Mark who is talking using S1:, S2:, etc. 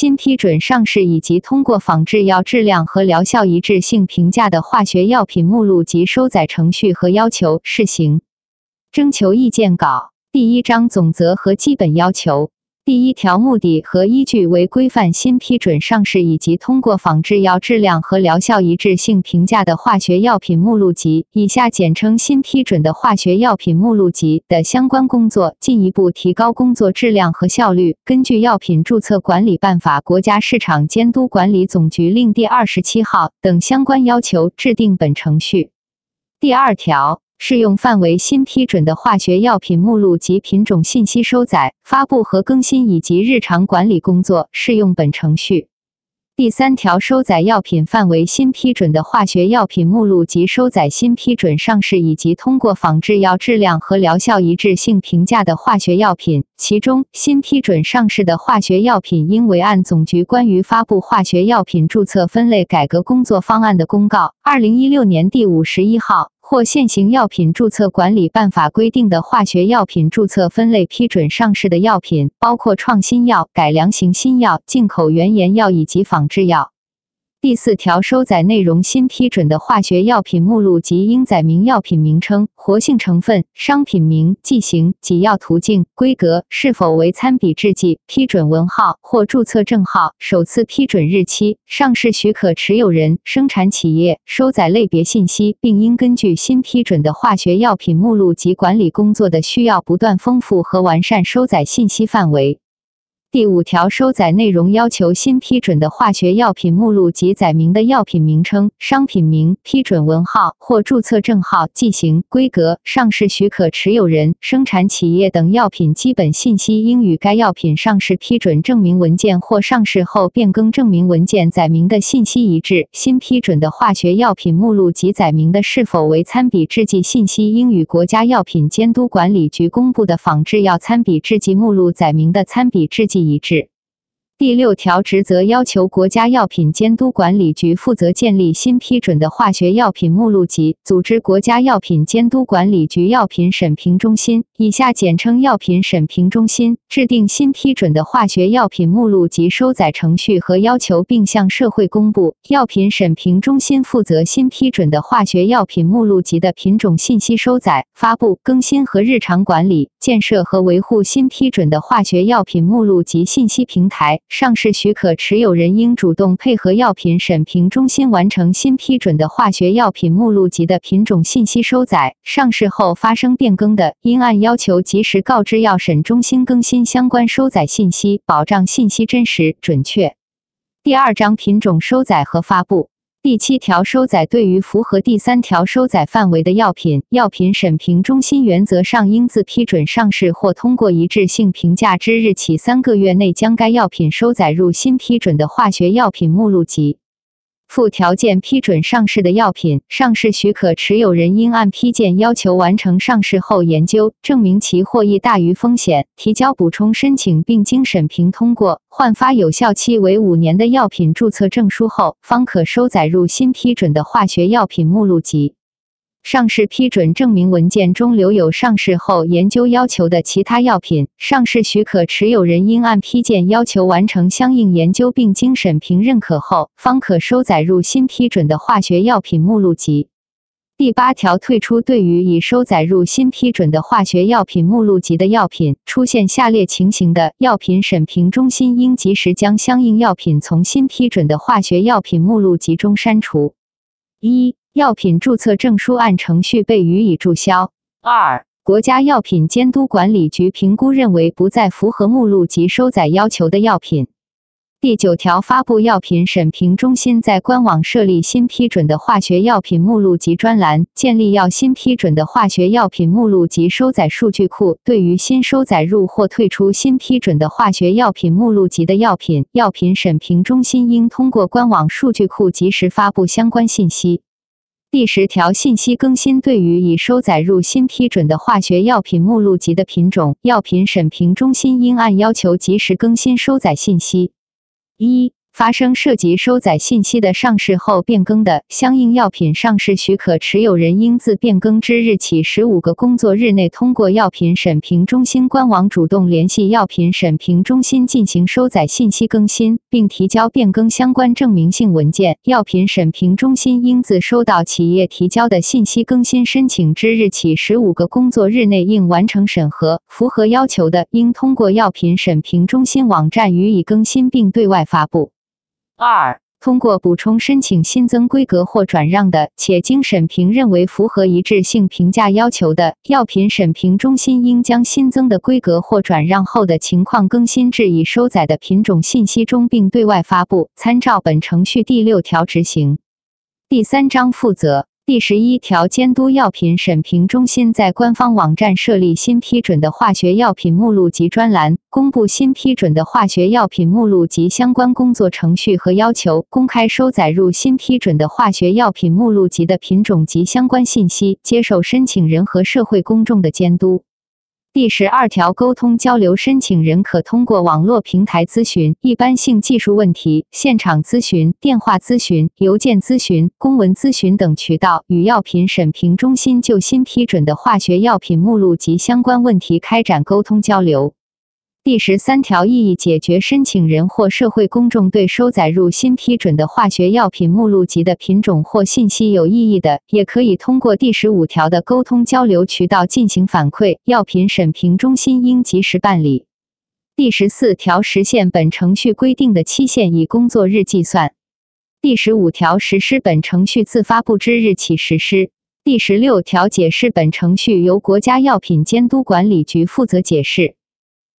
S1: 新批准上市以及通过仿制药质量和疗效一致性评价的化学药品目录及收载程序和要求（试行）征求意见稿第一章总则和基本要求。第一条目的和依据为规范新批准上市以及通过仿制药质量和疗效一致性评价的化学药品目录集（以下简称新批准的化学药品目录集）的相关工作，进一步提高工作质量和效率。根据《药品注册管理办法》、国家市场监督管理总局令第二十七号等相关要求，制定本程序。第二条。适用范围新批准的化学药品目录及品种信息收载、发布和更新以及日常管理工作适用本程序。第三条，收载药品范围新批准的化学药品目录及收载新批准上市以及通过仿制药质量和疗效一致性评价的化学药品，其中新批准上市的化学药品应为按总局关于发布化学药品注册分类改革工作方案的公告（二零一六年第五十一号）或现行药品注册管理办法规定的化学药品注册分类批准上市的药品，包括创新药、改良型新药、进口原研药以及仿制药。第四条，收载内容新批准的化学药品目录及应载明药品名称、活性成分、商品名、剂型、给药途径、规格是否为参比制剂、批准文号或注册证号、首次批准日期、上市许可持有人、生产企业、收载类别信息，并应根据新批准的化学药品目录及管理工作的需要，不断丰富和完善收载信息范围。第五条，收载内容要求新批准的化学药品目录及载明的药品名称、商品名、批准文号或注册证号、剂型、规格、上市许可持有人、生产企业等药品基本信息，应与该药品上市批准证明文件或上市后变更证明文件载明的信息一致。新批准的化学药品目录及载明的是否为参比制剂信息，应与国家药品监督管理局公布的仿制药参比制剂目录载明的参比制剂。一致。第六条职责要求，国家药品监督管理局负责建立新批准的化学药品目录集，组织国家药品监督管理局药品审评中心（以下简称药品审评中心），制定新批准的化学药品目录及收载程序和要求，并向社会公布。药品审评中心负责新批准的化学药品目录集的品种信息收载、发布、更新和日常管理，建设和维护新批准的化学药品目录及信息平台。上市许可持有人应主动配合药品审评中心完成新批准的化学药品目录及的品种信息收载。上市后发生变更的，应按要求及时告知药审中心更新相关收载信息，保障信息真实准确。第二章品种收载和发布。第七条，收载对于符合第三条收载范围的药品，药品审评中心原则上应自批准上市或通过一致性评价之日起三个月内，将该药品收载入新批准的化学药品目录集。附条件批准上市的药品，上市许可持有人应按批件要求完成上市后研究，证明其获益大于风险，提交补充申请并经审评通过，换发有效期为五年的药品注册证书后，方可收载入新批准的化学药品目录集。上市批准证明文件中留有上市后研究要求的其他药品，上市许可持有人应按批件要求完成相应研究，并经审评认可后，方可收载入新批准的化学药品目录集。第八条，退出对于已收载入新批准的化学药品目录集的药品，出现下列情形的，药品审评中心应及时将相应药品从新批准的化学药品目录集中删除。一药品注册证书按程序被予以注销。二、国家药品监督管理局评估认为不再符合目录及收载要求的药品。第九条，发布药品审评中心在官网设立新批准的化学药品目录及专栏，建立要新批准的化学药品目录及收载数据库。对于新收载入或退出新批准的化学药品目录及的药品，药品审评中心应通过官网数据库及时发布相关信息。第十条，信息更新对于已收载入新批准的化学药品目录级的品种，药品审评中心应按要求及时更新收载信息。一发生涉及收载信息的上市后变更的，相应药品上市许可持有人应自变更之日起十五个工作日内，通过药品审评中心官网主动联系药品审评中心进行收载信息更新，并提交变更相关证明性文件。药品审评中心应自收到企业提交的信息更新申请之日起十五个工作日内，应完成审核，符合要求的，应通过药品审评中心网站予以更新并对外发布。二、通过补充申请新增规格或转让的，且经审评认为符合一致性评价要求的，药品审评中心应将新增的规格或转让后的情况更新至已收载的品种信息中，并对外发布。参照本程序第六条执行。第三章负责。第十一条，监督药品审评中心在官方网站设立新批准的化学药品目录及专栏，公布新批准的化学药品目录及相关工作程序和要求，公开收载入新批准的化学药品目录及的品种及相关信息，接受申请人和社会公众的监督。第十二条，沟通交流申请人可通过网络平台咨询一般性技术问题、现场咨询、电话咨询、邮件咨询、公文咨询等渠道，与药品审评中心就新批准的化学药品目录及相关问题开展沟通交流。第十三条，异议解决申请人或社会公众对收载入新批准的化学药品目录及的品种或信息有异议的，也可以通过第十五条的沟通交流渠道进行反馈，药品审评中心应及时办理。第十四条，实现本程序规定的期限以工作日计算。第十五条，实施本程序自发布之日起实施。第十六条，解释本程序由国家药品监督管理局负责解释。